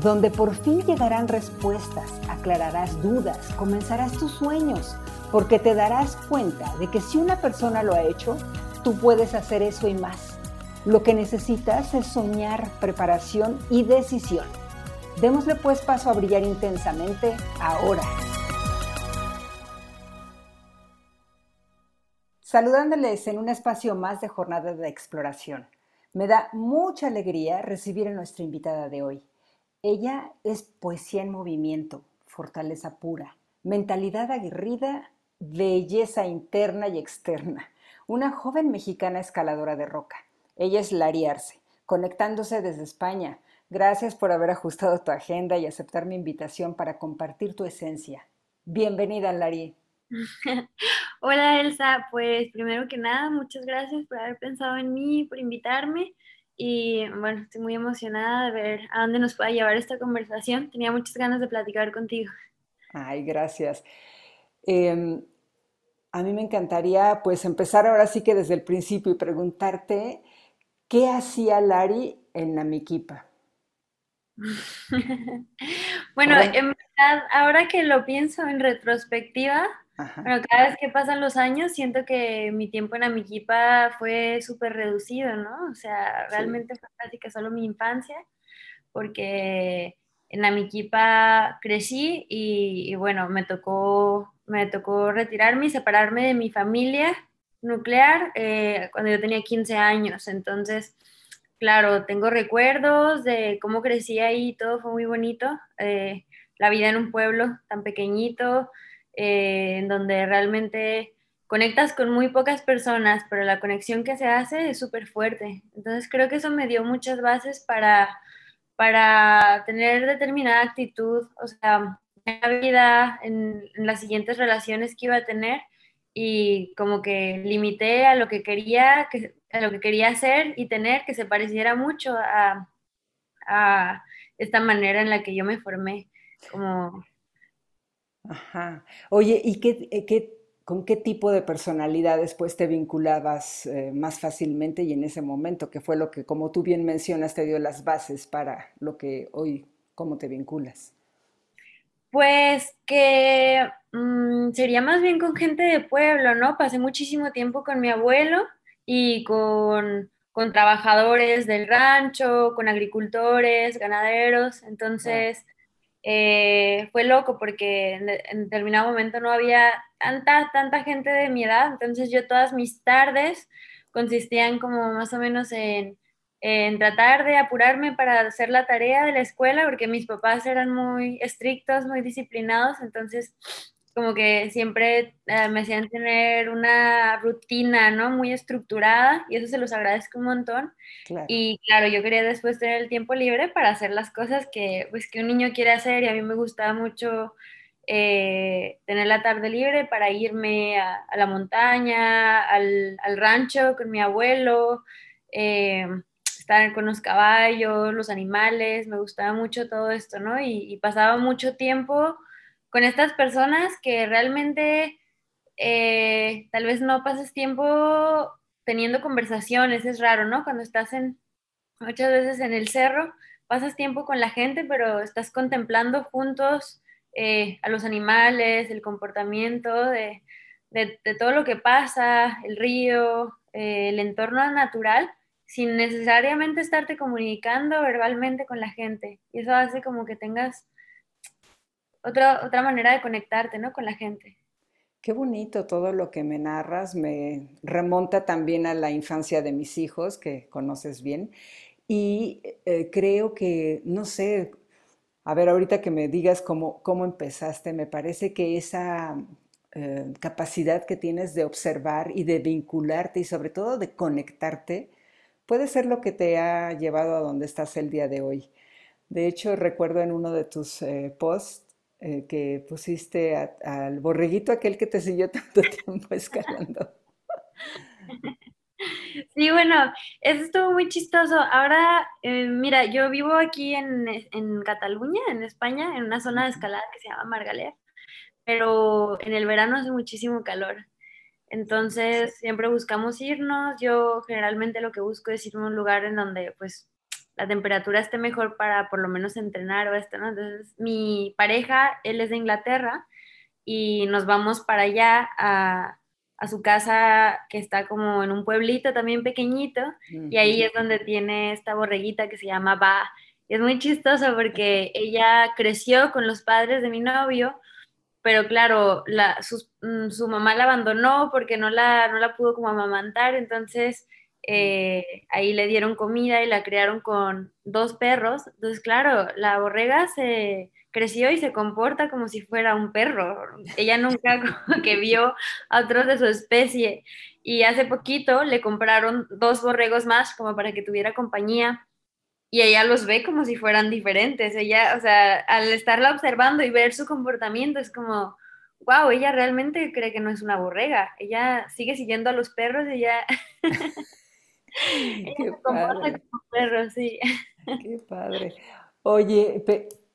donde por fin llegarán respuestas, aclararás dudas, comenzarás tus sueños, porque te darás cuenta de que si una persona lo ha hecho, tú puedes hacer eso y más. Lo que necesitas es soñar, preparación y decisión. Démosle pues paso a brillar intensamente ahora. Saludándoles en un espacio más de jornada de exploración. Me da mucha alegría recibir a nuestra invitada de hoy. Ella es poesía en movimiento, fortaleza pura, mentalidad aguerrida, belleza interna y externa. Una joven mexicana escaladora de roca. Ella es Lari Arce, conectándose desde España. Gracias por haber ajustado tu agenda y aceptar mi invitación para compartir tu esencia. Bienvenida, Lari. Hola Elsa, pues primero que nada, muchas gracias por haber pensado en mí, por invitarme y bueno, estoy muy emocionada de ver a dónde nos pueda llevar esta conversación. Tenía muchas ganas de platicar contigo. Ay, gracias. Em, a mí me encantaría pues empezar ahora sí que desde el principio y preguntarte qué hacía Lari en Namiquipa. bueno, en verdad, ahora que lo pienso en retrospectiva, bueno, cada vez que pasan los años, siento que mi tiempo en Amiquipa fue súper reducido, ¿no? O sea, realmente fue casi que solo mi infancia, porque en Amiquipa crecí y, bueno, me tocó, me tocó retirarme y separarme de mi familia nuclear eh, cuando yo tenía 15 años. Entonces, claro, tengo recuerdos de cómo crecí ahí, todo fue muy bonito. Eh, la vida en un pueblo tan pequeñito, eh, en donde realmente conectas con muy pocas personas, pero la conexión que se hace es súper fuerte. Entonces creo que eso me dio muchas bases para, para tener determinada actitud, o sea, en la vida, en, las siguientes relaciones que iba a tener y como que limité a lo que quería, que, a lo que quería hacer y tener que se pareciera mucho a, a esta manera en la que yo me formé como Ajá. Oye, ¿y eh, qué, con qué tipo de personalidad después te vinculabas eh, más fácilmente y en ese momento, que fue lo que, como tú bien mencionas, te dio las bases para lo que hoy, cómo te vinculas? Pues que mm, sería más bien con gente de pueblo, ¿no? Pasé muchísimo tiempo con mi abuelo y con, con trabajadores del rancho, con agricultores, ganaderos, entonces... Eh, fue loco porque en, determinado momento no había tanta, tanta gente de mi edad, entonces yo todas mis tardes consistían como más o menos en, en tratar de apurarme para hacer la tarea de la escuela, porque mis papás eran muy estrictos, muy disciplinados, entonces como que siempre eh, me hacían tener una rutina, ¿no? Muy estructurada y eso se los agradezco un montón. Y claro, yo quería después tener el tiempo libre para hacer las cosas que, pues, que un niño quiere hacer y a mí me gustaba mucho eh, tener la tarde libre para irme a, la montaña, al, al, rancho con mi abuelo, eh, estar con los caballos, los animales, me gustaba mucho todo esto, ¿no? y, y pasaba mucho tiempo con estas personas que realmente eh, tal vez no pases tiempo teniendo conversaciones, es raro, ¿no? Cuando estás en, muchas veces en el cerro, pasas tiempo con la gente, pero estás contemplando juntos eh, a los animales, el comportamiento de, todo lo que pasa, el río, eh, el entorno natural, sin necesariamente estarte comunicando verbalmente con la gente. Y eso hace como que tengas otra, otra manera de conectarte, ¿no? Con la gente. Qué bonito todo lo que me narras, me remonta también a la infancia de mis hijos, que conoces bien, y eh, creo que, no sé, a ver, ahorita que me digas cómo, cómo empezaste, me parece que esa eh, capacidad que tienes de observar y de vincularte y sobre todo de conectarte, puede ser lo que te ha llevado a donde estás el día de hoy. De hecho, recuerdo en uno de tus eh, posts eh, que pusiste al borreguito aquel que te siguió tanto tiempo escalando. Sí, bueno, eso estuvo muy chistoso. Ahora, eh, mira, yo vivo aquí en, en, Cataluña, en España, en una zona de escalada que se llama Margalef, pero en el verano hace muchísimo calor. Entonces, siempre buscamos irnos. Yo generalmente lo que busco es irme a un lugar en donde, pues, la temperatura esté mejor para por lo menos entrenar o esto, ¿no? Entonces, mi pareja, él es de Inglaterra y nos vamos para allá a, a su casa que está como en un pueblito también pequeñito y ahí es donde tiene esta borreguita que se llama Ba. Y es muy chistoso porque ella creció con los padres de mi novio, pero claro, la, mm, su, mamá la abandonó porque no la, no la pudo como amamantar, entonces eh, ahí le dieron comida y la criaron con dos perros. Entonces, claro, la borrega se creció y se comporta como si fuera un perro. Ella nunca que vio a otros de su especie. Y hace poquito le compraron dos borregos más como para que tuviera compañía. Y ella los ve como si fueran diferentes. Ella, o sea, al estarla observando y ver su comportamiento es como, wow, ella realmente cree que no es una borrega. Ella sigue siguiendo a los perros, ella, ella se comporta como perro, sí. Qué padre. Oye,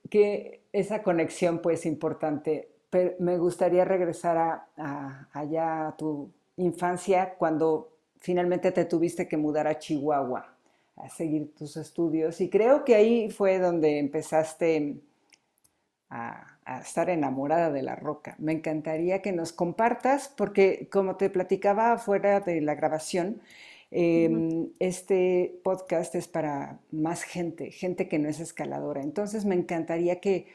que esa conexión pues importante. Pero me gustaría regresar a, allá a tu infancia cuando finalmente te tuviste que mudar a Chihuahua a seguir tus estudios y creo que ahí fue donde empezaste a, estar enamorada de la roca. Me encantaría que nos compartas porque como te platicaba fuera de la grabación, Em, este podcast es para más gente, gente que no es escaladora. Entonces me encantaría que,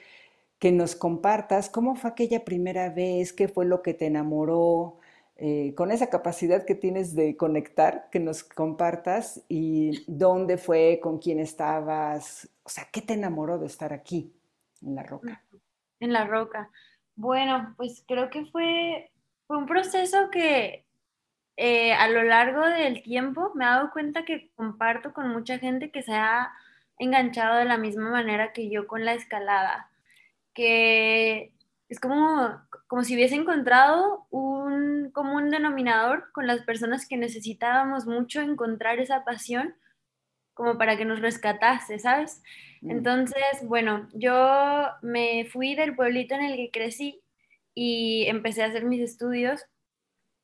que nos compartas cómo fue aquella primera vez, qué fue lo que te enamoró, eh, con esa capacidad que tienes de conectar, que nos compartas y dónde fue, con quién estabas, o sea, ¿qué te enamoró de estar aquí en la roca? En la roca. Bueno, pues creo que fue, fue un proceso que eh, a lo largo del tiempo me he dado cuenta que comparto con mucha gente que se ha enganchado de la misma manera que yo con la escalada, que es como, como si hubiese encontrado un común denominador con las personas que necesitábamos mucho encontrar esa pasión como para que nos rescatase, ¿sabes? Mm. Entonces, bueno, yo me fui del pueblito en el que crecí y empecé a hacer mis estudios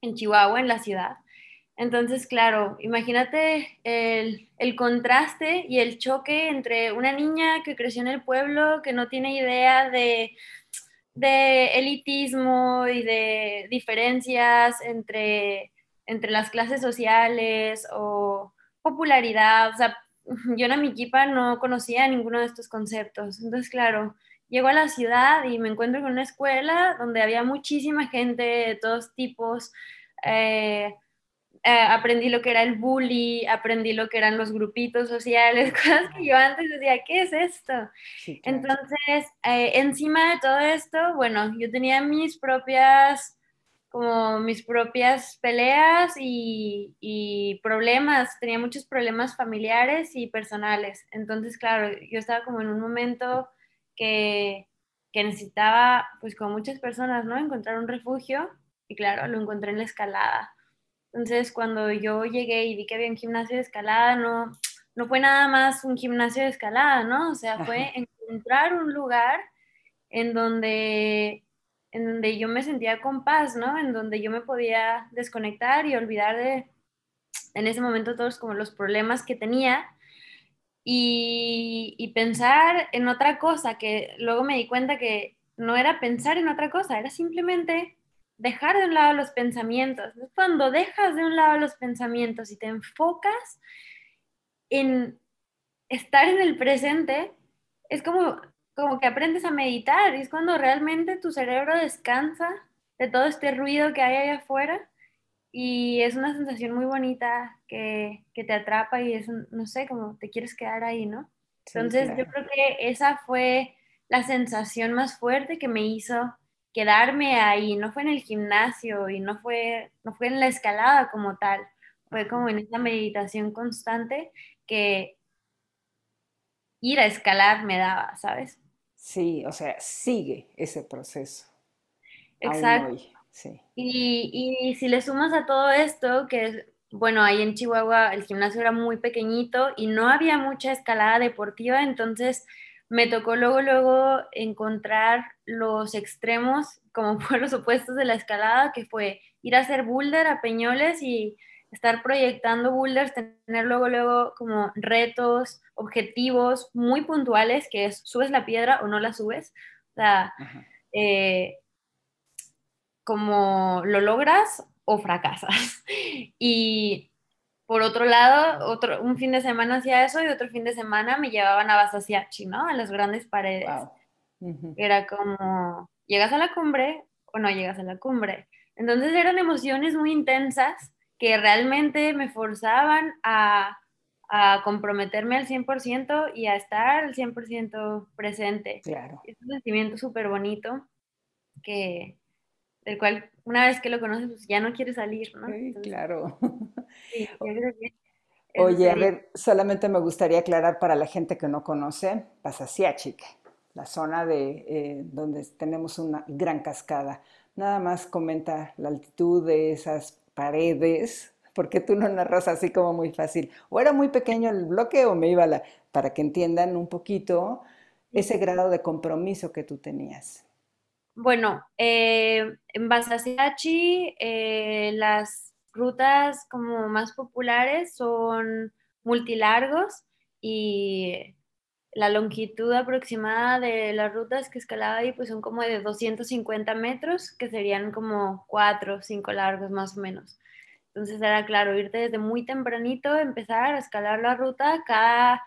en Chihuahua, en la ciudad. Entonces, claro, imagínate el, contraste y el choque entre una niña que creció en el pueblo, que no tiene idea de, de elitismo y de diferencias entre, entre las clases sociales o popularidad. O sea, yo en Amiquipa no conocía ninguno de estos conceptos. Entonces, claro, llego a la ciudad y me encuentro con una escuela donde había muchísima gente de todos tipos. Eh, eh, aprendí lo que era el bully, aprendí lo que eran los grupitos sociales, cosas que yo antes decía, ¿qué es esto? Entonces, eh, encima de todo esto, bueno, yo tenía mis propias como mis propias peleas y, y, problemas, tenía muchos problemas familiares y personales. Entonces, claro, yo estaba como en un momento que, que necesitaba, pues como muchas personas, ¿no? Encontrar un refugio y claro, lo encontré en la escalada. Entonces, cuando yo llegué y vi que había un gimnasio de escalada, no, no fue nada más un gimnasio de escalada, ¿no? O sea, fue encontrar un lugar en donde, en donde yo me sentía con paz, ¿no? En donde yo me podía desconectar y olvidar de, en ese momento, todos como los problemas que tenía y, pensar en otra cosa, que luego me di cuenta que no era pensar en otra cosa, era simplemente dejar de un lado los pensamientos. Cuando dejas de un lado los pensamientos y te enfocas en estar en el presente, es como, como que aprendes a meditar y es cuando realmente tu cerebro descansa de todo este ruido que hay allá afuera y es una sensación muy bonita que, que te atrapa y es, no sé, como te quieres quedar ahí, ¿no? Entonces yo creo que esa fue la sensación más fuerte que me hizo quedarme ahí, no fue en el gimnasio y no fue, no fue en la escalada como tal, fue como en esa meditación constante que, ir a escalar me daba, ¿sabes? Sí, o sea, sigue ese proceso. Exacto. Sí. y, y, si le sumas a todo esto, que bueno, ahí en Chihuahua el gimnasio era muy pequeñito y no había mucha escalada deportiva, entonces me tocó luego, luego encontrar los extremos, como fueron los opuestos de la escalada, que fue ir a hacer boulder a Peñoles y estar proyectando boulders, tener luego, luego como retos, objetivos muy puntuales, que es subes la piedra o no la subes. O sea, eh, como lo logras o fracasas. Y por otro lado, otro, un fin de semana hacía eso y otro fin de semana me llevaban a Basasiachi, ¿no? A las grandes paredes. Era como, ¿llegas a la cumbre o no llegas a la cumbre? Entonces eran emociones muy intensas que realmente me forzaban a, a comprometerme al 100% y a estar al 100% presente. Claro. Es un sentimiento súper bonito que, del cual una vez que lo conoces, pues ya no quiere salir, ¿no? Sí, claro. Creo que Oye, a ver, solamente me gustaría aclarar para la gente que no conoce, Pasasiachic, la zona de eh, donde tenemos una gran cascada. Nada más comenta la altitud de esas paredes, porque tú no narras así como muy fácil. O era muy pequeño el bloque o me iba la, para que entiendan un poquito ese grado de compromiso que tú tenías. Bueno, eh, en Basasiachi eh, las rutas como más populares son multilargos y la longitud aproximada de las rutas que escalaba ahí pues son como de 250 metros, que serían como 4 o 5 largos más o menos. Entonces era claro, irte desde muy tempranito, empezar a escalar la ruta, cada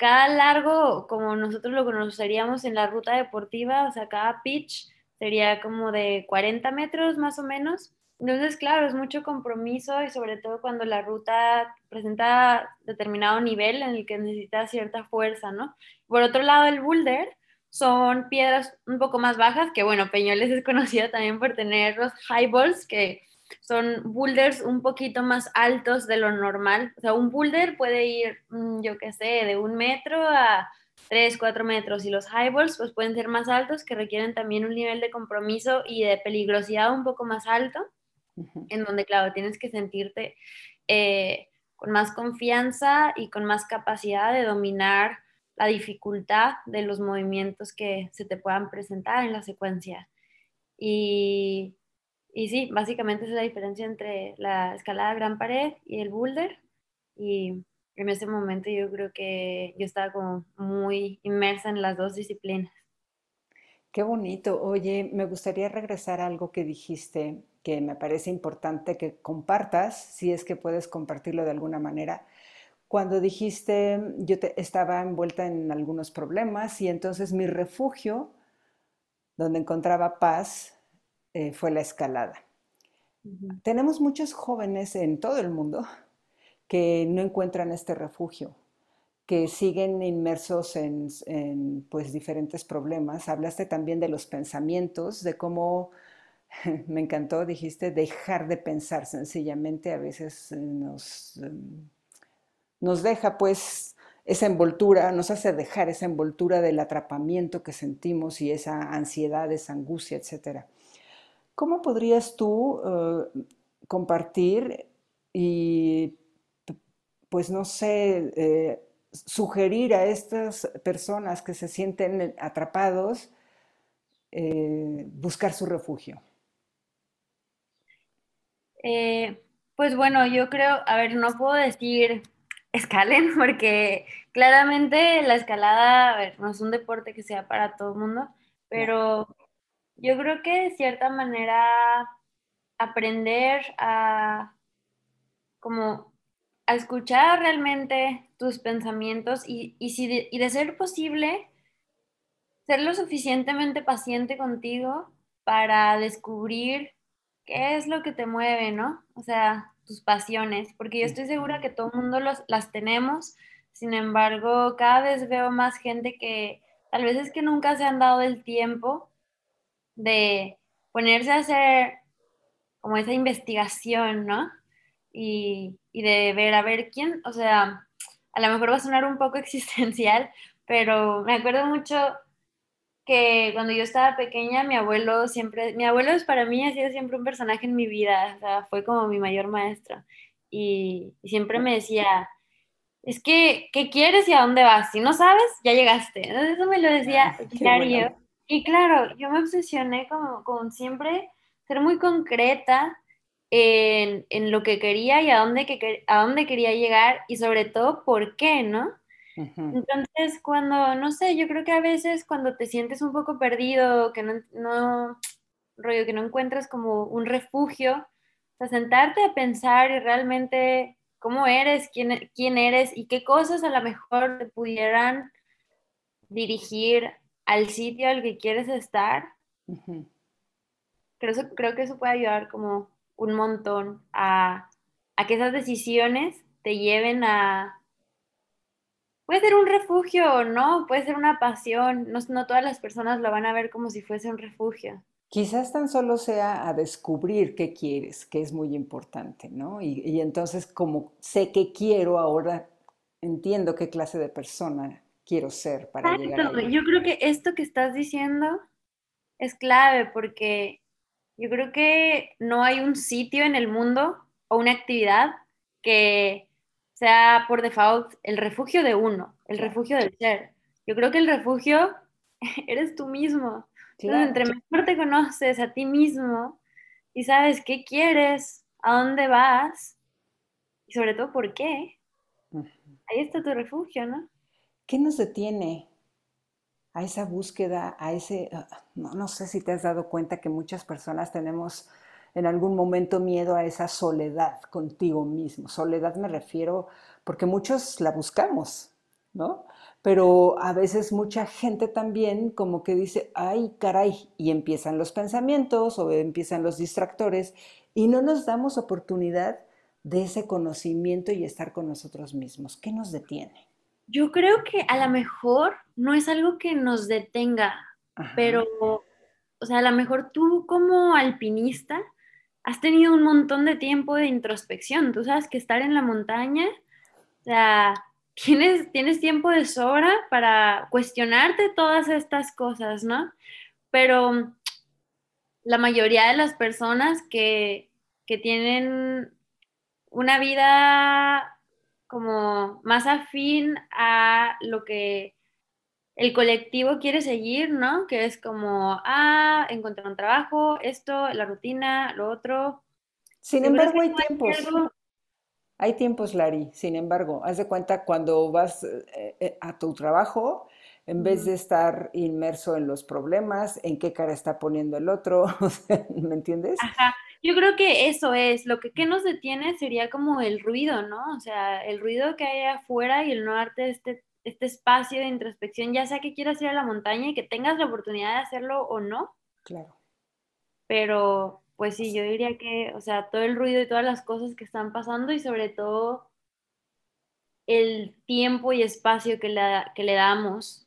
cada largo, como nosotros lo conoceríamos en la ruta deportiva, o sea, cada pitch sería como de 40 metros más o menos. Entonces, claro, es mucho compromiso y sobre todo cuando la ruta presenta determinado nivel en el que necesita cierta fuerza, ¿no? Por otro lado, el boulder son piedras un poco más bajas, que bueno, Peñoles es conocido también por tener los highballs, que son boulders un poquito más altos de lo normal. O sea, un boulder puede ir, mm, yo qué sé, de un metro a 3, 4 metros y los highballs pues pueden ser más altos que requieren también un nivel de compromiso y de peligrosidad un poco más alto, en donde claro, tienes que sentirte eh, con más confianza y con más capacidad de dominar la dificultad de los movimientos que se te puedan presentar en la secuencia. Y y sí, básicamente es la diferencia entre la escalada gran pared y el boulder. Y en ese momento yo creo que yo estaba como muy inmersa en las dos disciplinas. Qué bonito. Oye, me gustaría regresar a algo que dijiste que me parece importante que compartas, si es que puedes compartirlo de alguna manera. Cuando dijiste, yo estaba envuelta en algunos problemas y entonces mi refugio, donde encontraba paz, eh, fue la escalada. Tenemos muchos jóvenes en todo el mundo que no encuentran este refugio, que siguen inmersos en, pues, diferentes problemas. Hablaste también de los pensamientos, de cómo, me encantó, dijiste, dejar de pensar sencillamente a veces nos, em, nos deja pues esa envoltura, nos hace dejar esa envoltura del atrapamiento que sentimos y esa ansiedad, esa angustia, etcétera. ¿Cómo podrías tú eh, compartir y, pues no sé, eh, sugerir a estas personas que se sienten atrapados eh, buscar su refugio? pues bueno, yo creo, a ver, no puedo decir escalen porque claramente la escalada, a ver, no es un deporte que sea para todo el mundo, pero yo creo que de cierta manera aprender a como a escuchar realmente tus pensamientos y, si de, y de ser posible, ser lo suficientemente paciente contigo para descubrir qué es lo que te mueve, ¿no? O sea, tus pasiones, porque yo estoy segura que todo el mundo las tenemos, sin embargo, cada vez veo más gente que tal vez es que nunca se han dado el tiempo de ponerse a hacer como esa investigación, ¿no? Y, de ver a ver quién, o sea, a lo mejor va a sonar un poco existencial, pero me acuerdo mucho que cuando yo estaba pequeña, mi abuelo siempre, mi abuelo es para mí ha sido siempre un personaje en mi vida, o sea, fue como mi mayor maestro. Y, siempre me decía, es que, ¿qué quieres y a dónde vas? Si no sabes, ya llegaste. Entonces eso me lo decía diario. Y claro, yo me obsesioné como con siempre ser muy concreta en, en, lo que quería y a dónde, que, a dónde quería llegar y sobre todo por qué, ¿no? Entonces, cuando, no sé, yo creo que a veces cuando te sientes un poco perdido, que no, no rollo, que no encuentras como un refugio, o sentarte a pensar y realmente cómo eres, quién, quién eres y qué cosas a lo mejor te pudieran dirigir al sitio al que quieres estar. creo, creo que eso puede ayudar como un montón a, a que esas decisiones te lleven a, puede ser un refugio o no, puede ser una pasión, no, no, todas las personas lo van a ver como si fuese un refugio. Quizás tan solo sea a descubrir qué quieres, que es muy importante, ¿no? Y, entonces como sé qué quiero, ahora entiendo qué clase de persona quiero ser para llegar a Yo creo que esto que estás diciendo es clave porque yo creo que no hay un sitio en el mundo o una actividad que sea por default el refugio de uno, el refugio del ser. Yo creo que el refugio eres tú mismo. entre mejor te conoces a ti mismo y sabes qué quieres, a dónde vas y sobre todo por qué, ahí está tu refugio, ¿no? ¿Qué nos detiene a esa búsqueda, a ese, ah, no, no sé si te has dado cuenta que muchas personas tenemos en algún momento miedo a esa soledad contigo mismo. Soledad me refiero porque muchos la buscamos, ¿no? Pero a veces mucha gente también como que dice, ay, caray, y empiezan los pensamientos o empiezan los distractores y no nos damos oportunidad de ese conocimiento y estar con nosotros mismos. ¿Qué nos detiene? Yo creo que a lo mejor no es algo que nos detenga, pero, o sea, a lo mejor tú como alpinista has tenido un montón de tiempo de introspección. Tú sabes que estar en la montaña, o sea, tienes, tienes tiempo de sobra para cuestionarte todas estas cosas, ¿no? Pero la mayoría de las personas que, que tienen una vida como más afín a lo que el colectivo quiere seguir, ¿no? Que es como, ah, encontrar un trabajo, esto, la rutina, lo otro. Sin embargo, hay tiempos. Hay tiempos, Lari. Sin embargo, haz de cuenta cuando vas eh, eh, a tu trabajo, en vez de estar inmerso en los problemas, en qué cara está poniendo el otro, ¿me entiendes? Ajá. Yo creo que eso es, lo que, que nos detiene sería como el ruido, ¿no? O sea, el ruido que hay afuera y el no darte este este espacio de introspección, ya sea que quieras ir a la montaña y que tengas la oportunidad de hacerlo o no. Claro. Pero, pues sí, yo diría que, o sea, todo el ruido y todas las cosas que están pasando y sobre todo el tiempo y espacio que le, que le damos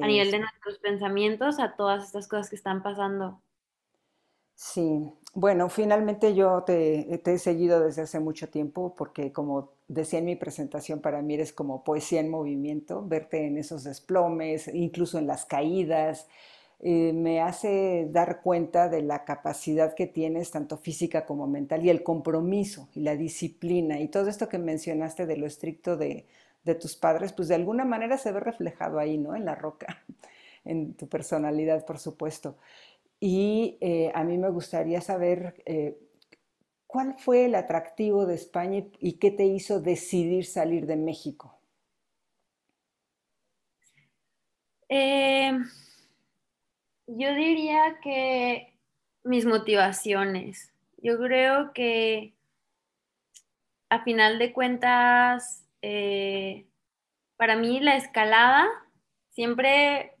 a nivel de nuestros pensamientos a todas estas cosas que están pasando. Sí, bueno, finalmente yo te, he seguido desde hace mucho tiempo porque como decía en mi presentación, para mí eres como poesía en movimiento, verte en esos desplomes, incluso en las caídas, eh, me hace dar cuenta de la capacidad que tienes, tanto física como mental, y el compromiso y la disciplina, y todo esto que mencionaste de lo estricto de, de tus padres, pues de alguna manera se ve reflejado ahí, ¿no? En la roca, en tu personalidad, por supuesto. Y eh, a mí me gustaría saber eh, cuál fue el atractivo de España y qué te hizo decidir salir de México. Eh, yo diría que mis motivaciones. Yo creo que a final de cuentas, para mí la escalada siempre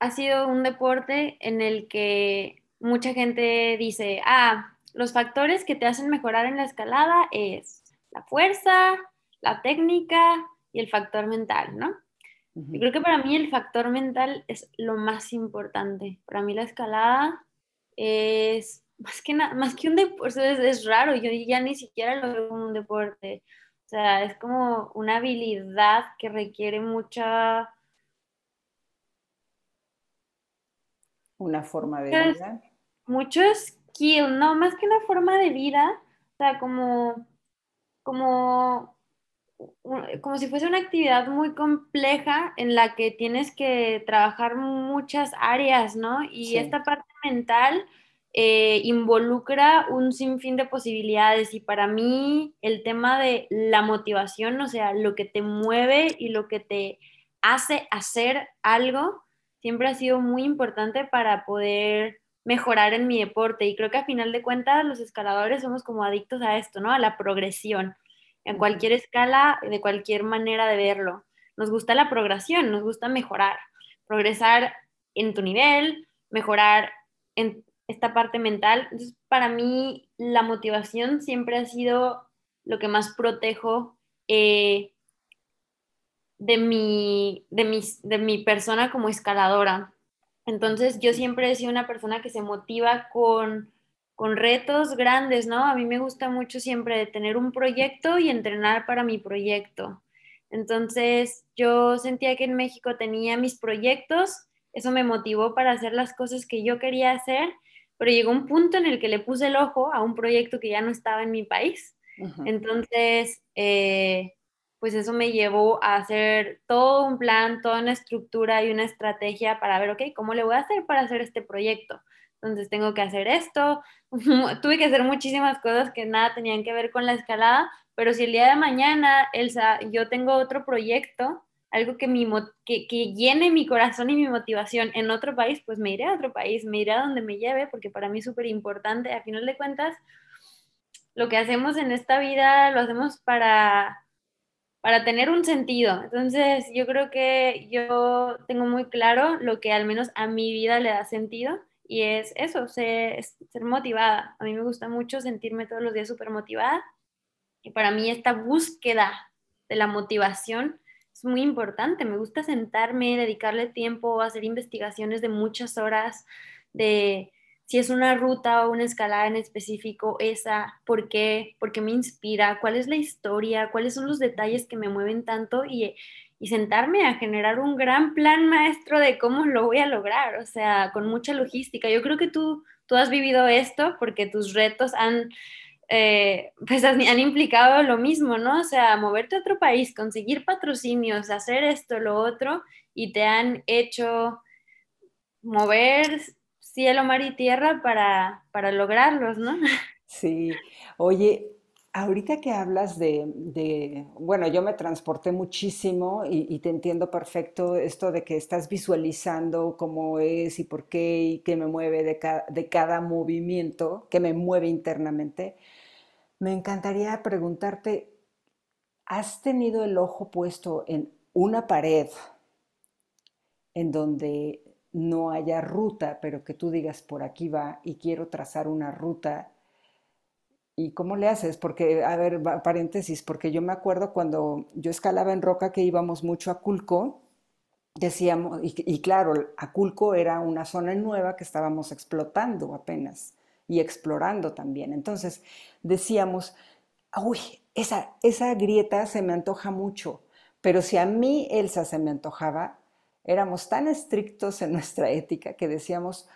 ha sido un deporte en el que mucha gente dice, ah, los factores que te hacen mejorar en la escalada es la fuerza, la técnica y el factor mental, ¿no? Yo creo que para mí el factor mental es lo más importante. Para mí la escalada es más que, más que un deporte, es, raro, yo ya ni siquiera lo veo como un deporte. O sea, es como una habilidad que requiere mucha... Una forma de vida. Mucho skill, no, más que una forma de vida, o sea, como, como como si fuese una actividad muy compleja en la que tienes que trabajar muchas áreas, ¿no? Y esta parte mental eh, involucra un sinfín de posibilidades y para mí el tema de la motivación, o sea, lo que te mueve y lo que te hace hacer algo, siempre ha sido muy importante para poder mejorar en mi deporte y creo que a final de cuentas los escaladores somos como adictos a esto, ¿no? A la progresión en cualquier escala, de cualquier manera de verlo. Nos gusta la progresión, nos gusta mejorar, progresar en tu nivel, mejorar en esta parte mental. Entonces, para mí, la motivación siempre ha sido lo que más protejo eh, de, mi, de, de mi persona como escaladora. Entonces, yo siempre he sido una persona que se motiva con con retos grandes, ¿no? A mí me gusta mucho siempre tener un proyecto y entrenar para mi proyecto. Entonces, yo sentía que en México tenía mis proyectos, eso me motivó para hacer las cosas que yo quería hacer, pero llegó un punto en el que le puse el ojo a un proyecto que ya no estaba en mi país. Entonces, eh, pues eso me llevó a hacer todo un plan, toda una estructura y una estrategia para ver, ok, ¿cómo le voy a hacer para hacer este proyecto? entonces tengo que hacer esto. Tuve que hacer muchísimas cosas que nada tenían que ver con la escalada, pero si el día de mañana, Elsa, yo tengo otro proyecto, algo que, mi, que, que llene mi corazón y mi motivación en otro país, pues me iré a otro país, me iré a donde me lleve, porque para mí es súper importante. A final de cuentas, lo que hacemos en esta vida lo hacemos para, para tener un sentido. Entonces, yo creo que yo tengo muy claro lo que al menos a mi vida le da sentido y es eso, ser, ser motivada. A mí me gusta mucho sentirme todos los días súper motivada. Y para mí esta búsqueda de la motivación es muy importante. Me gusta sentarme, dedicarle tiempo, hacer investigaciones de muchas horas, de si es una ruta o una escalada en específico, esa, por qué, por qué me inspira, cuál es la historia, cuáles son los detalles que me mueven tanto y y sentarme a generar un gran plan maestro de cómo lo voy a lograr, o sea, con mucha logística. Yo creo que tú, tú has vivido esto porque tus retos han, eh, pues han, implicado lo mismo, ¿no? O sea, moverte a otro país, conseguir patrocinios, hacer esto, lo otro, y te han hecho mover cielo, mar y tierra para, para lograrlos, ¿no? Sí, oye, Ahorita que hablas de, bueno, yo me transporté muchísimo y, te entiendo perfecto esto de que estás visualizando cómo es y por qué y qué me mueve de, de cada movimiento, que me mueve internamente. Me encantaría preguntarte, ¿has tenido el ojo puesto en una pared en donde no haya ruta, pero que tú digas por aquí va y quiero trazar una ruta? ¿Y cómo le haces? Porque, a ver, paréntesis, porque yo me acuerdo cuando yo escalaba en roca que íbamos mucho a Culco, decíamos, y, claro, Aculco era una zona nueva que estábamos explotando apenas y explorando también. Entonces decíamos, uy, esa, esa grieta se me antoja mucho, pero si a mí Elsa se me antojaba, éramos tan estrictos en nuestra ética que decíamos,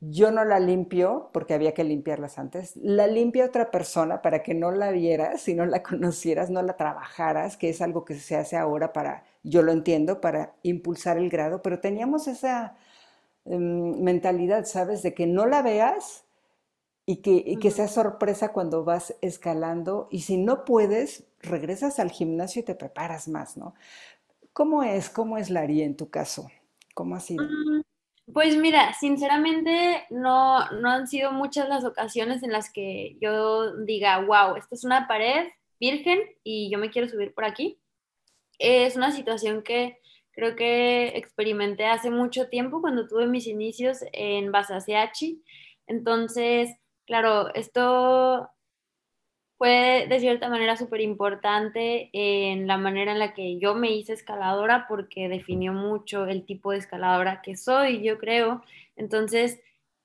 yo no la limpio porque había que limpiarlas antes. La limpia otra persona para que no la vieras, si no la conocieras, no la trabajaras, que es algo que se hace ahora para, yo lo entiendo, para impulsar el grado, pero teníamos esa em, mentalidad, ¿sabes? De que no la veas y que, y que sea sorpresa cuando vas escalando y si no puedes, regresas al gimnasio y te preparas más, ¿no? ¿Cómo es? ¿Cómo es Laría en tu caso? ¿Cómo ha sido? Mm, pues mira, sinceramente no, no han sido muchas las ocasiones en las que yo diga, wow, esta es una pared virgen y yo me quiero subir por aquí. Es una situación que creo que experimenté hace mucho tiempo cuando tuve mis inicios en Basaseachi. Entonces, claro, esto fue de cierta manera súper importante en la manera en la que yo me hice escaladora porque definió mucho el tipo de escaladora que soy, yo creo. Entonces,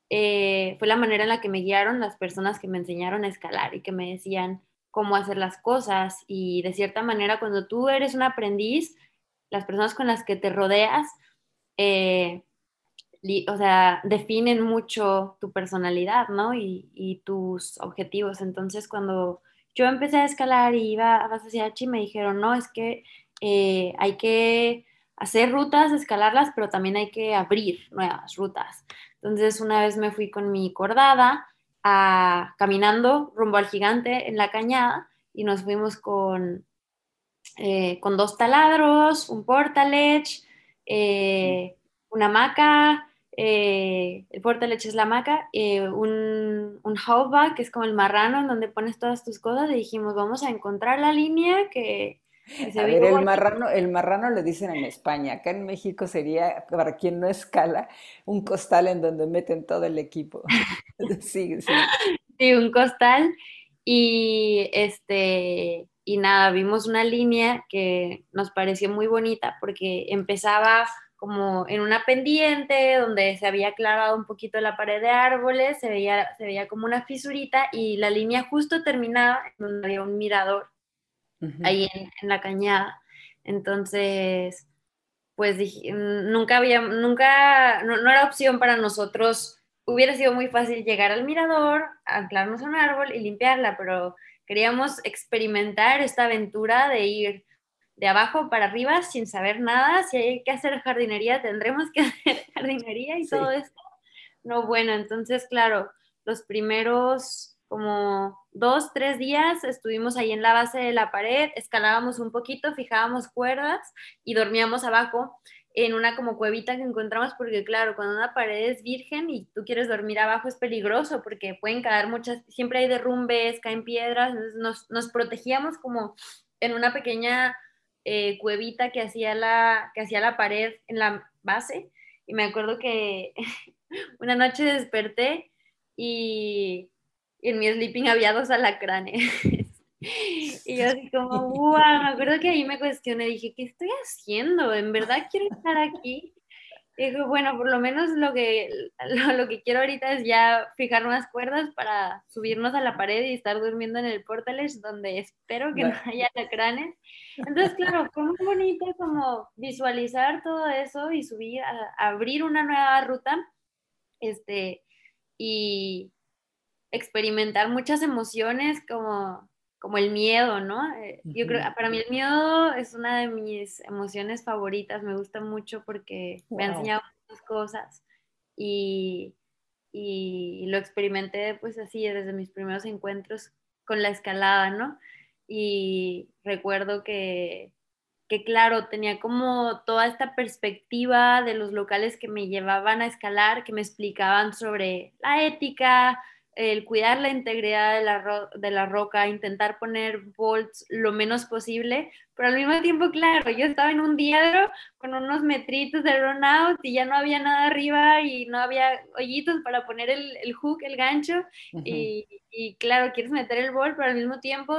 eh, fue la manera en la que me guiaron las personas que me enseñaron a escalar y que me decían, cómo hacer las cosas y de cierta manera cuando tú eres un aprendiz, las personas con las que te rodeas, eh, o sea, definen mucho tu personalidad, ¿no? Y, tus objetivos. Entonces, cuando yo empecé a escalar y iba a Basasiachi, me dijeron, no, es que eh, hay que hacer rutas, escalarlas, pero también hay que abrir nuevas rutas. Entonces, una vez me fui con mi cordada a, caminando rumbo al gigante en la cañada y nos fuimos con, eh, con dos taladros, un portaledge, eh, una hamaca, eh, el portaledge es la hamaca, un, un que es como el marrano en donde pones todas tus cosas y dijimos, vamos a encontrar la línea que, a ver, el marrano, el marrano le dicen en España, acá en México sería, para quien no escala, un costal en donde meten todo el equipo. sí, sí. Sí, un costal. Y este, y nada, vimos una línea que nos pareció muy bonita porque empezaba como en una pendiente donde se había aclarado un poquito la pared de árboles, se veía, se veía como una fisurita y la línea justo terminaba en donde había un mirador ahí en, la cañada. Entonces, pues nunca había, nunca, no, era opción para nosotros. Hubiera sido muy fácil llegar al mirador, anclarnos a un árbol y limpiarla, pero queríamos experimentar esta aventura de ir de abajo para arriba sin saber nada. Si hay que hacer jardinería, tendremos que hacer jardinería y todo esto. No, bueno, entonces, claro, los primeros como dos, tres días estuvimos ahí en la base de la pared, escalábamos un poquito, fijábamos cuerdas y dormíamos abajo en una como cuevita que encontramos porque claro, cuando una pared es virgen y tú quieres dormir abajo es peligroso porque pueden caer muchas, siempre hay derrumbes, caen piedras, entonces nos, protegíamos como en una pequeña eh, cuevita que hacía, la, que hacía la pared en la base y me acuerdo que una noche desperté y en mi sleeping había dos alacranes. y yo así como, wow, me acuerdo que ahí me cuestioné, dije, ¿qué estoy haciendo? ¿En verdad quiero estar aquí? Y dije, bueno, por lo menos lo que, lo, que quiero ahorita es ya fijar unas cuerdas para subirnos a la pared y estar durmiendo en el portales donde espero que no haya alacranes. Entonces, claro, fue muy bonito como visualizar todo eso y subir, a, abrir una nueva ruta. Este, y, experimentar muchas emociones como, como el miedo, ¿no? Eh, yo creo, para mí el miedo es una de mis emociones favoritas, me gusta mucho porque me ha enseñado muchas cosas y, y lo experimenté pues así desde mis primeros encuentros con la escalada, ¿no? Y recuerdo que, que claro, tenía como toda esta perspectiva de los locales que me llevaban a escalar, que me explicaban sobre la ética, el cuidar la integridad de la, de la roca, intentar poner bolts lo menos posible, pero al mismo tiempo, claro, yo estaba en un diadro con unos metritos de run out y ya no había nada arriba y no había hoyitos para poner el, el hook, el gancho, y, y, claro, quieres meter el bolt, pero al mismo tiempo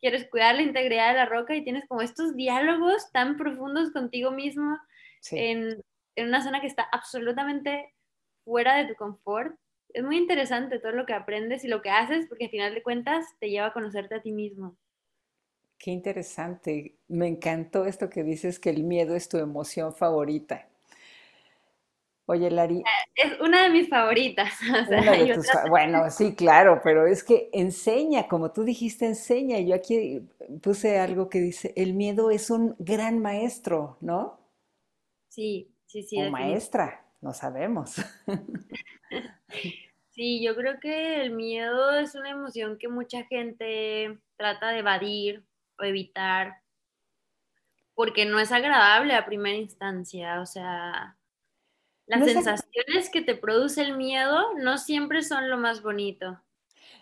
quieres cuidar la integridad de la roca y tienes como estos diálogos tan profundos contigo mismo en, en una zona que está absolutamente fuera de tu confort es muy interesante todo lo que aprendes y lo que haces, porque al final de cuentas te lleva a conocerte a ti mismo. Qué interesante. Me encantó esto que dices que el miedo es tu emoción favorita. Oye, Lari. Es una de mis favoritas. bueno, sí, claro, pero es que enseña, como tú dijiste, enseña. Yo aquí puse algo que dice, el miedo es un gran maestro, ¿no? Sí, sí, sí. O maestra, no sabemos. Sí, yo creo que el miedo es una emoción que mucha gente trata de evadir o evitar porque no es agradable a primera instancia, o sea, las sensaciones que te produce el miedo no siempre son lo más bonito.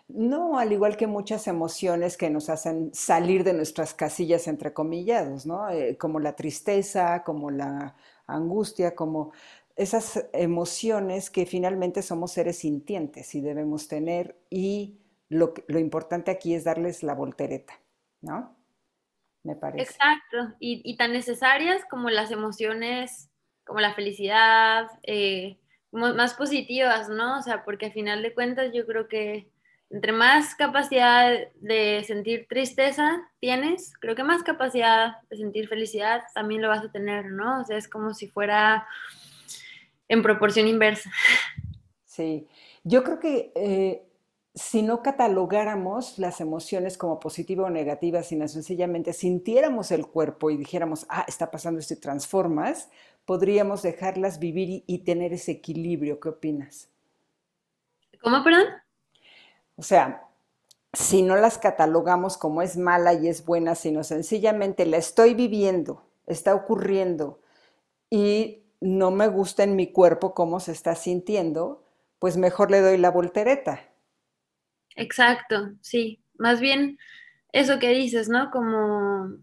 No, al igual que muchas emociones que nos hacen salir de nuestras casillas entre comillados, ¿no? Eh, como la tristeza, como la angustia, como esas emociones que finalmente somos seres sintientes y debemos tener y lo, lo importante aquí es darles la voltereta, ¿no? Me parece. Exacto, y, tan necesarias como las emociones, como la felicidad, eh, más positivas, ¿no? O sea, porque al final de cuentas yo creo que entre más capacidad de sentir tristeza tienes, creo que más capacidad de sentir felicidad también lo vas a tener, ¿no? O sea, es como si fuera en proporción inversa. Sí, yo creo que eh, si no catalogáramos las emociones como positivas o negativas, sino sencillamente sintiéramos el cuerpo y dijéramos, ah, está pasando esto y transformas, podríamos dejarlas vivir y tener ese equilibrio. ¿Qué opinas? ¿Cómo, perdón? O sea, si no las catalogamos como es mala y es buena, sino sencillamente la estoy viviendo, está ocurriendo y no me gusta en mi cuerpo cómo se está sintiendo, pues mejor le doy la voltereta. Exacto, sí. Más bien eso que dices, ¿no? Como,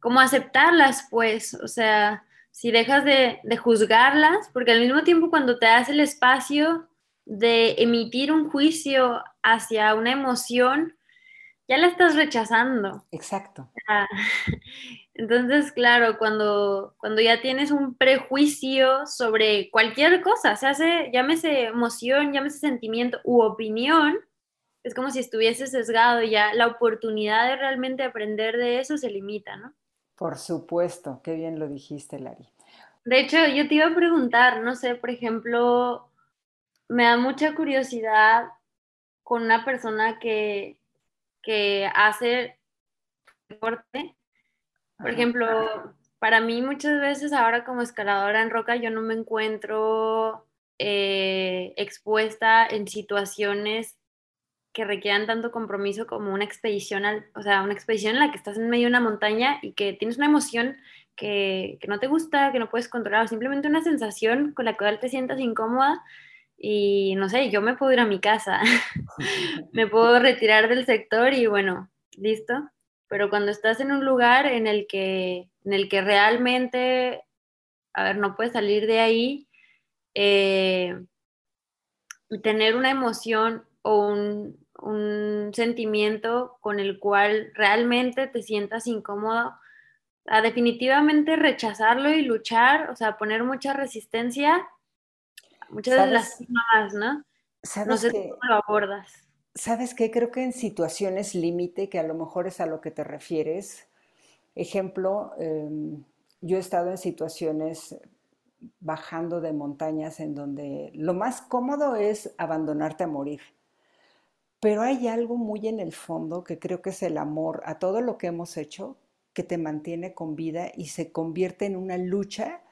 como aceptarlas, pues, o sea, si dejas de, de juzgarlas, porque al mismo tiempo cuando te das el espacio de emitir un juicio hacia una emoción, ya la estás rechazando. Exacto. Entonces, claro, cuando, cuando ya tienes un prejuicio sobre cualquier cosa, se hace, llámese emoción, llámese sentimiento u opinión, es como si estuviese sesgado ya la oportunidad de realmente aprender de eso se limita, ¿no? Por supuesto, qué bien lo dijiste, Lari. De hecho, yo te iba a preguntar, no sé, por ejemplo, me da mucha curiosidad con una persona que, que hace deporte. Por ejemplo, para mí muchas veces ahora como escaladora en roca yo no me encuentro eh, expuesta en situaciones que requieran tanto compromiso como una expedición, al, o sea, una expedición en la que estás en medio de una montaña y que tienes una emoción que, que no te gusta, que no puedes controlar, o simplemente una sensación con la cual te sientas incómoda y no sé, yo me puedo ir a mi casa, me puedo retirar del sector y bueno, listo. Pero cuando estás en un lugar en el que, en el que realmente, a ver, no puedes salir de ahí eh, y tener una emoción o un, un, sentimiento con el cual realmente te sientas incómodo, a definitivamente rechazarlo y luchar, o sea, poner mucha resistencia muchas de las más, ¿no? no sé cómo lo abordas. ¿Sabes qué? Creo que en situaciones límite, que a lo mejor es a lo que te refieres, ejemplo, em, yo he estado en situaciones bajando de montañas en donde lo más cómodo es abandonarte a morir. Pero hay algo muy en el fondo que creo que es el amor a todo lo que hemos hecho que te mantiene con vida y se convierte en una lucha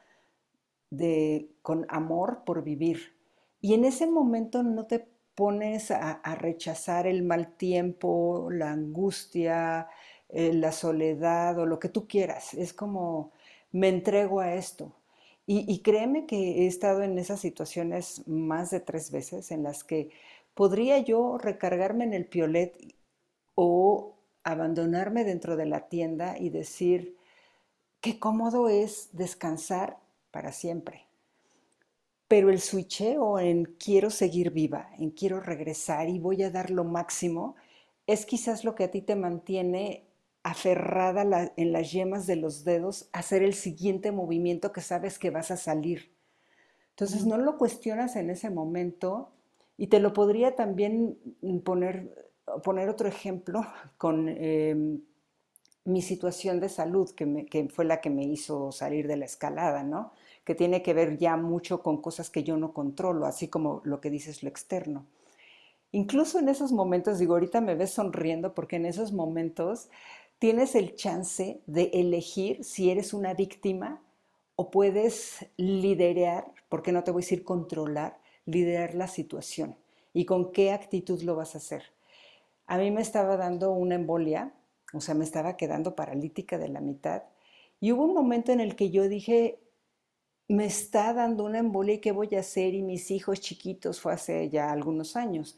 de, con amor por vivir. Y en ese momento no te pones a, rechazar el mal tiempo, la angustia, eh, la soledad o lo que tú quieras. Es como, me entrego a esto. Y, créeme que he estado en esas situaciones más de tres veces en las que podría yo recargarme en el piolet o abandonarme dentro de la tienda y decir, qué cómodo es descansar para siempre. Pero el switcheo en quiero seguir viva, en quiero regresar y voy a dar lo máximo, es quizás lo que a ti te mantiene aferrada en las yemas de los dedos a hacer el siguiente movimiento que sabes que vas a salir. Entonces no lo cuestionas en ese momento y te lo podría también poner, poner otro ejemplo con em, mi situación de salud, que, que, fue la que me hizo salir de la escalada, ¿no? Que tiene que ver ya mucho con cosas que yo no controlo, así como lo que dices lo externo. Incluso en esos momentos, digo, ahorita me ves sonriendo porque en esos momentos tienes el chance de elegir si eres una víctima o puedes liderar, porque no te voy a decir controlar, liderar la situación y con qué actitud lo vas a hacer. A mí me estaba dando una embolia, o sea, me estaba quedando paralítica de la mitad y hubo un momento en el que yo dije, me está dando una embolia y qué voy a hacer y mis hijos chiquitos fue hace ya algunos años.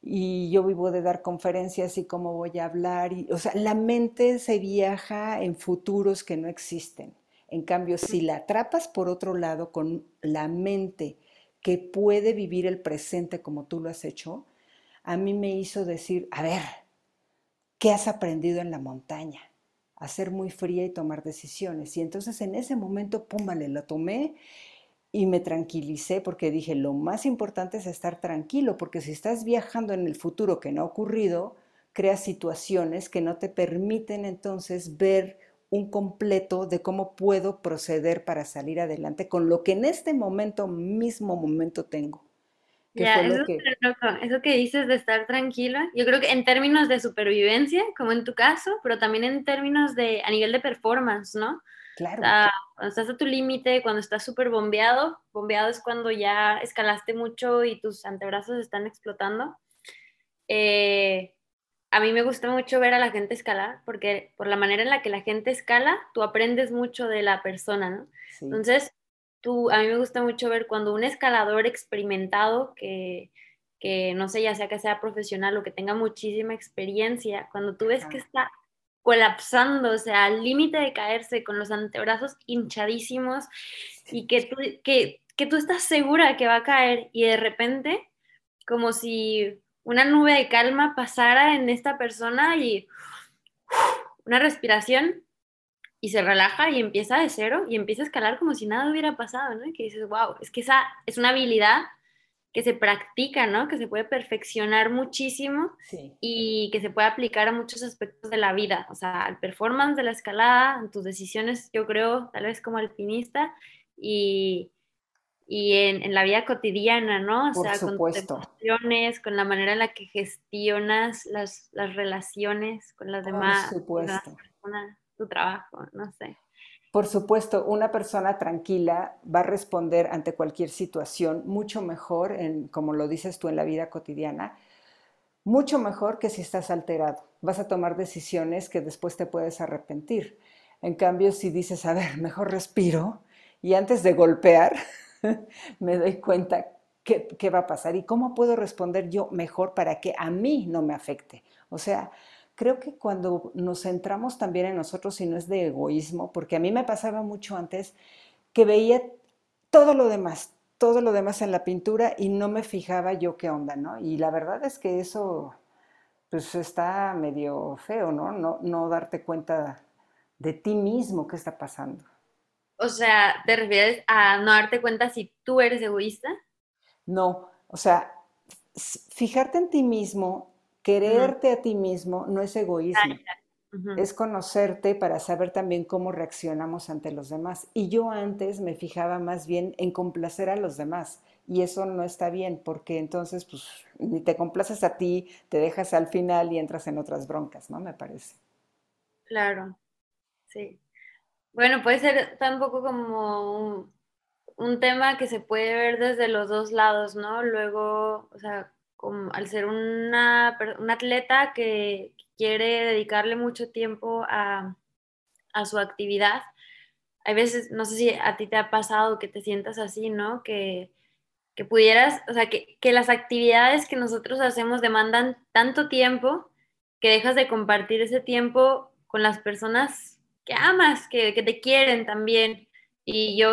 Y yo vivo de dar conferencias y cómo voy a hablar y o sea la mente se viaja en futuros que no existen. En cambio si la atrapas por otro lado con la mente que puede vivir el presente como tú lo has hecho a mí me hizo decir a ver qué has aprendido en la montaña a ser muy fría y tomar decisiones. Y entonces en ese momento, pum, vale, lo tomé y me tranquilicé porque dije, lo más importante es estar tranquilo, porque si estás viajando en el futuro que no ha ocurrido, creas situaciones que no te permiten entonces ver un completo de cómo puedo proceder para salir adelante con lo que en este momento, mismo momento tengo. Ya, eso, que... eso que dices de estar tranquila, yo creo que en términos de supervivencia, como en tu caso, pero también en términos de, a nivel de performance, ¿no? Claro. cuando estás a tu límite, cuando estás súper bombeado, bombeado es cuando ya escalaste mucho y tus antebrazos están explotando. Eh, a mí me gusta mucho ver a la gente escalar, porque por la manera en la que la gente escala, tú aprendes mucho de la persona, ¿no? Entonces, tú, a mí me gusta mucho ver cuando un escalador experimentado, que, que no sé, ya sea que sea profesional o que tenga muchísima experiencia, cuando tú ves que está colapsando, o sea, al límite de caerse con los antebrazos hinchadísimos y que tú, que, que tú estás segura que va a caer y de repente, como si una nube de calma pasara en esta persona y una respiración y se relaja y empieza de cero y empieza a escalar como si nada hubiera pasado, ¿no? Y que dices, wow, es que esa es una habilidad que se practica, ¿no? Que se puede perfeccionar muchísimo y que se puede aplicar a muchos aspectos de la vida, o sea, al performance de la escalada, en tus decisiones, yo creo, tal vez como alpinista y, y en, la vida cotidiana, ¿no? O sea, con tus emociones, con la manera en la que gestionas las, las relaciones con las demás, supuesto. Tu trabajo, no sé. Por supuesto, una persona tranquila va a responder ante cualquier situación mucho mejor, en, como lo dices tú en la vida cotidiana, mucho mejor que si estás alterado. Vas a tomar decisiones que después te puedes arrepentir. En cambio, si dices, a ver, mejor respiro y antes de golpear, me doy cuenta qué, qué va a pasar y cómo puedo responder yo mejor para que a mí no me afecte. O sea, creo que cuando nos centramos también en nosotros y no es de egoísmo, porque a mí me pasaba mucho antes que veía todo lo demás, todo lo demás en la pintura y no me fijaba yo qué onda, ¿no? Y la verdad es que eso pues está medio feo, ¿no? No, no darte cuenta de ti mismo qué está pasando. O sea, ¿te refieres a no darte cuenta si tú eres egoísta? No, o sea, fijarte en ti mismo Quererte a ti mismo no es egoísmo, es conocerte para saber también cómo reaccionamos ante los demás. Y yo antes me fijaba más bien en complacer a los demás. Y eso no está bien, porque entonces, pues, ni te complaces a ti, te dejas al final y entras en otras broncas, ¿no? Me parece. Claro, sí. Bueno, puede ser tampoco como un, un tema que se puede ver desde los dos lados, ¿no? Luego, o sea, al ser una, un atleta que quiere dedicarle mucho tiempo a, su actividad, hay veces, no sé si a ti te ha pasado que te sientas así, ¿no? Que, pudieras, o sea, que, las actividades que nosotros hacemos demandan tanto tiempo que dejas de compartir ese tiempo con las personas que amas, que, que te quieren también. Y yo,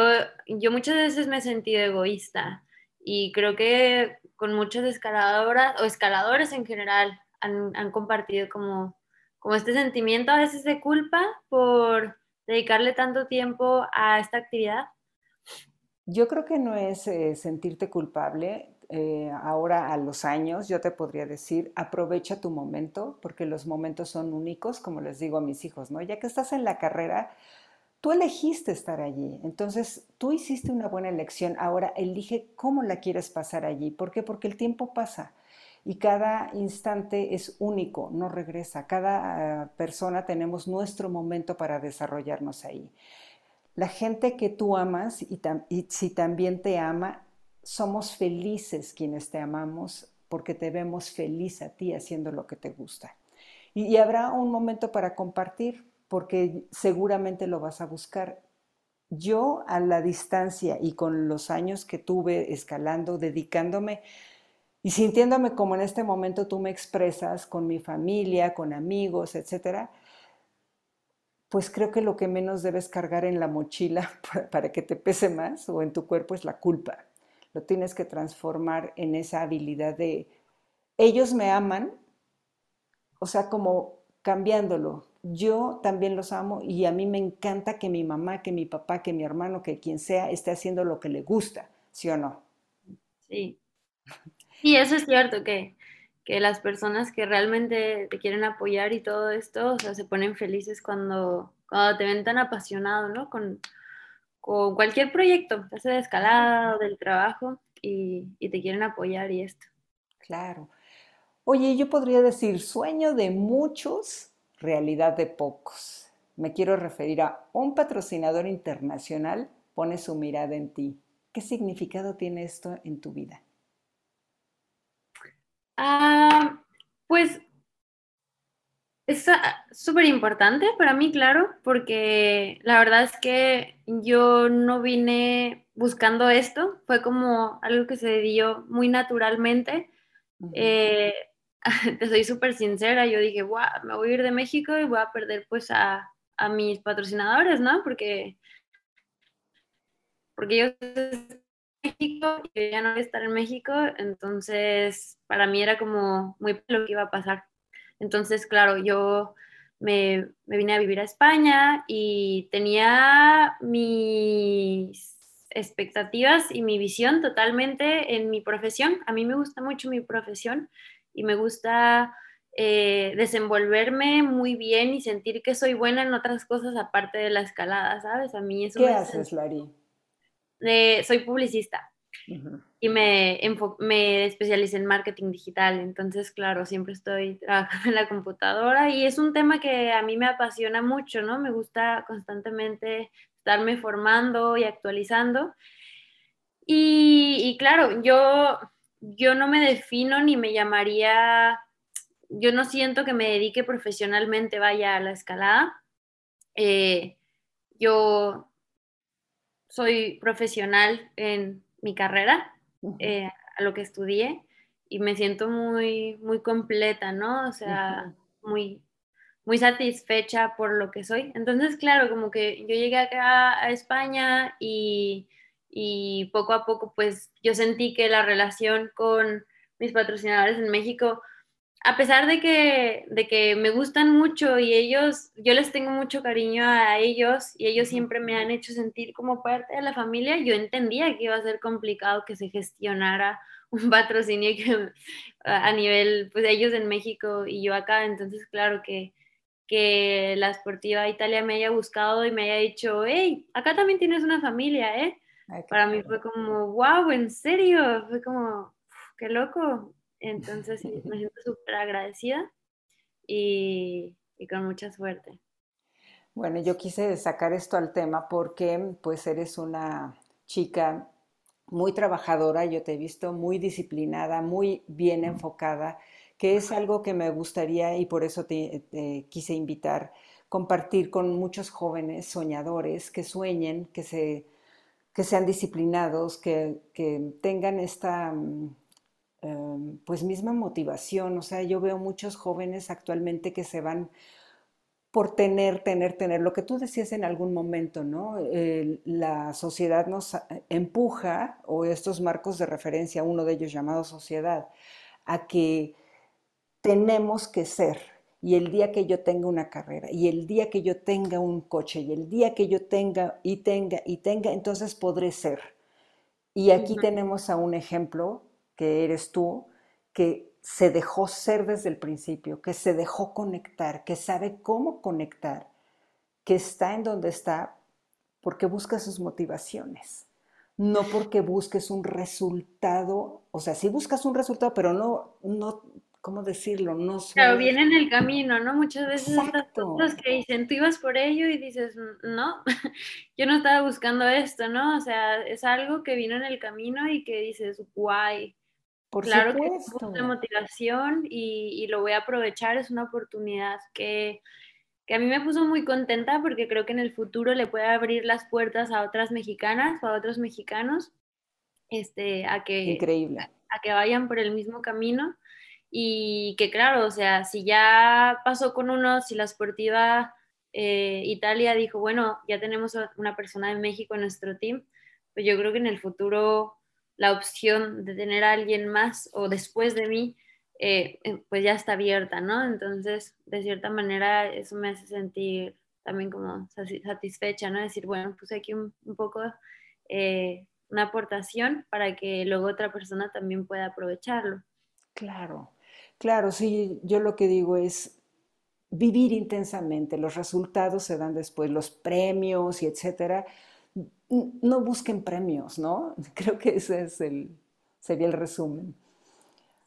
yo muchas veces me he sentido egoísta y creo que con muchas escaladoras o escaladores en general han, compartido como, como este sentimiento a veces de culpa por dedicarle tanto tiempo a esta actividad? Yo creo que no es eh, sentirte culpable. Eh, ahora a los años yo te podría decir, aprovecha tu momento, porque los momentos son únicos, como les digo a mis hijos, ¿no? Ya que estás en la carrera, Tú elegiste estar allí, entonces tú hiciste una buena elección. Ahora elige cómo la quieres pasar allí. ¿Por qué? Porque el tiempo pasa y cada instante es único, no regresa. Cada ah, persona tenemos nuestro momento para desarrollarnos ahí. La gente que tú amas y, si también te ama, somos felices quienes te amamos porque te vemos feliz a ti haciendo lo que te gusta. y habrá un momento para compartir, porque seguramente lo vas a buscar. Yo a la distancia y con los años que tuve escalando, dedicándome y sintiéndome como en este momento tú me expresas con mi familia, con amigos, etcétera, pues creo que lo que menos debes cargar en la mochila para que te pese más o en tu cuerpo es la culpa. Lo tienes que transformar en esa habilidad de ellos me aman, o sea, como cambiándolo, yo también los amo y a mí me encanta que mi mamá, que mi papá, que mi hermano, que quien sea esté haciendo lo que le gusta, ¿sí o no? Sí. Y eso es cierto, que, que las personas que realmente te quieren apoyar y todo esto, o sea, se ponen felices cuando, cuando te ven tan apasionado, ¿no? Con, con cualquier proyecto, ya sea de escalada o del trabajo, y, y te quieren apoyar y esto. Claro. Oye, yo podría decir sueño de muchos, realidad de pocos. Me quiero referir a un patrocinador internacional pone su mirada en ti. ¿Qué significado tiene esto en tu vida? Ah, pues es súper importante para mí, claro, porque la verdad es que yo no vine buscando esto, fue como algo que se dio muy naturalmente. eh, te soy súper sincera, yo dije, wow, me voy a ir de México y voy a perder pues a, a mis patrocinadores, ¿no? Porque, porque yo en México y ya no voy a estar en México, entonces para mí era como muy lo que iba a pasar. Entonces, claro, yo me, me vine a vivir a España y tenía mis expectativas y mi visión totalmente en mi profesión. A mí me gusta mucho mi profesión y me gusta eh, desenvolverme muy bien y sentir que soy buena en otras cosas aparte de la escalada, ¿sabes? A mí eso ¿Qué haces, Lari? soy publicista y me, me especialicé en marketing digital, entonces, claro, siempre estoy trabajando en la computadora y es un tema que a mí me apasiona mucho, ¿no? Me gusta constantemente estarme formando y actualizando. Y, y claro, yo yo no me defino ni me llamaría, yo no siento que me dedique profesionalmente, vaya a la escalada. Eh, yo soy profesional en mi carrera, eh, a lo que estudié, y me siento muy, muy completa, ¿no? O sea, muy, muy satisfecha por lo que soy. Entonces, claro, como que yo llegué acá a España y y poco a poco pues yo sentí que la relación con mis patrocinadores en México, a pesar de que, de que me gustan mucho y ellos, yo les tengo mucho cariño a ellos y ellos siempre me han hecho sentir como parte de la familia, yo entendía que iba a ser complicado que se gestionara un patrocinio a nivel, pues ellos en México y yo acá, entonces claro que, que la Sportiva Italia me haya buscado y me haya dicho, hey, acá también tienes una familia, ¿eh? Para mí fue como, wow, ¿en serio? Fue como, qué loco. Entonces me siento súper agradecida y, y, con mucha suerte. Bueno, yo quise sacar esto al tema porque pues eres una chica muy trabajadora, yo te he visto muy disciplinada, muy bien enfocada, que es algo que me gustaría y por eso te, te quise invitar, compartir con muchos jóvenes soñadores que sueñen, que se que sean disciplinados, que, tengan esta mm, em, pues misma motivación. O sea, yo veo muchos jóvenes actualmente que se van por tener, tener, tener, lo que tú decías en algún momento, ¿no? la sociedad nos empuja, o estos marcos de referencia, uno de ellos llamado sociedad, a que tenemos que ser, y el día que yo tenga una carrera, y el día que yo tenga un coche, y el día que yo tenga y tenga y tenga, entonces podré ser. Y aquí tenemos a un ejemplo, que eres tú, que se dejó ser desde el principio, que se dejó conectar, que sabe cómo conectar, que está en donde está porque busca sus motivaciones, no porque busques un resultado, o sea, sí buscas un resultado, pero no, no ¿cómo decirlo? No Claro, viene en el camino, ¿no? Muchas veces estas cosas que dicen, tú ibas por ello y dices, no, yo no estaba buscando esto, ¿no? O sea, es algo que vino en el camino y que dices, guay. Por claro que es una motivación y, y, lo voy a aprovechar, es una oportunidad que, que a mí me puso muy contenta porque creo que en el futuro le puede abrir las puertas a otras mexicanas o a otros mexicanos este, a, que, Increíble. a que vayan por el mismo camino y que claro, o sea, si ya pasó con uno, si la Sportiva eh, Italia dijo, bueno, ya tenemos una persona de México en nuestro team, pues yo creo que en el futuro la opción de tener a alguien más o después de mí eh, eh, pues ya está abierta, ¿no? Entonces, de cierta manera, eso me hace sentir también como satisfecha, ¿no? Decir, bueno, puse aquí un, poco una aportación para que luego otra persona también pueda aprovecharlo. Claro, claro, sí, yo lo que digo es vivir intensamente, los resultados se dan después, los premios y etcétera. No busquen premios, ¿no? Creo que ese es el, sería el resumen.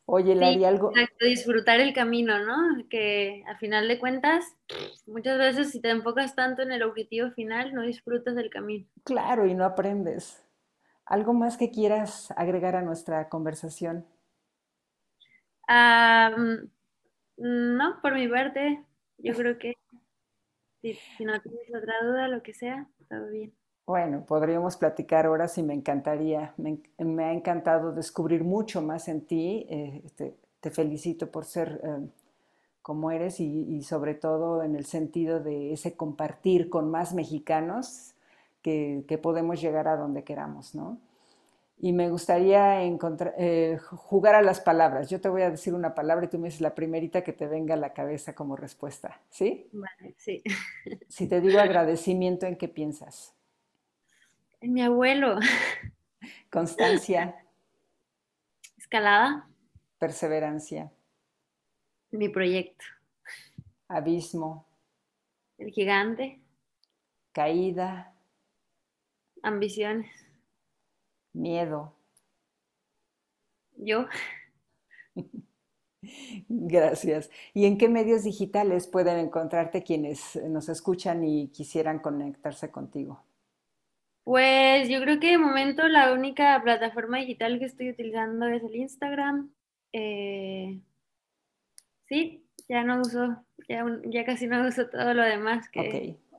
Oye, Lari, algo. Exacto, disfrutar el camino, ¿no? Que al final de cuentas, muchas veces si te enfocas tanto en el objetivo final, no disfrutas del camino. Claro, y no aprendes. ¿Algo más que quieras agregar a nuestra conversación? No, por mi parte, yo creo que si, si no tienes otra duda, lo que sea, todo bien. Bueno, podríamos platicar horas y me encantaría, me, ha encantado descubrir mucho más en ti. Eh, te, felicito por ser eh, como eres y, sobre todo en el sentido de ese compartir con más mexicanos que, podemos llegar a donde queramos, ¿no? Y me gustaría encontrar, eh, jugar a las palabras. Yo te voy a decir una palabra y tú me dices la primerita que te venga a la cabeza como respuesta, ¿sí? Vale, sí. Si te digo agradecimiento, ¿en qué piensas? Mi abuelo. Constancia. Escalada. Perseverancia. Mi proyecto. Abismo. El gigante. Caída. Ambiciones. Miedo. Yo. Gracias. ¿Y en qué medios digitales pueden encontrarte quienes nos escuchan y quisieran conectarse contigo? Pues yo creo que de momento la única plataforma digital que estoy utilizando es el Instagram. Eh, sí, ya no uso, ya, casi no uso todo lo demás que... Ok.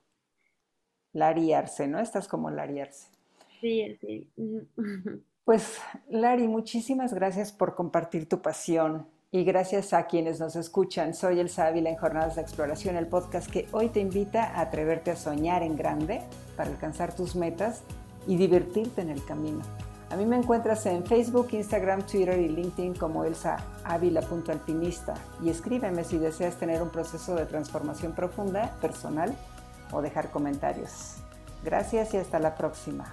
Lari Arce, ¿no? Estás como Lari Arce. Sí, sí. Pues Lari, muchísimas gracias por compartir tu pasión, y gracias a quienes nos escuchan. Soy Elsa Ávila en Jornadas de Exploración, el podcast que hoy te invita a atreverte a soñar en grande para alcanzar tus metas y divertirte en el camino. A mí me encuentras en Facebook, Instagram, Twitter y LinkedIn como Elsa Ávila.alpinista y escríbeme si deseas tener un proceso de transformación profunda, personal o dejar comentarios. Gracias y hasta la próxima.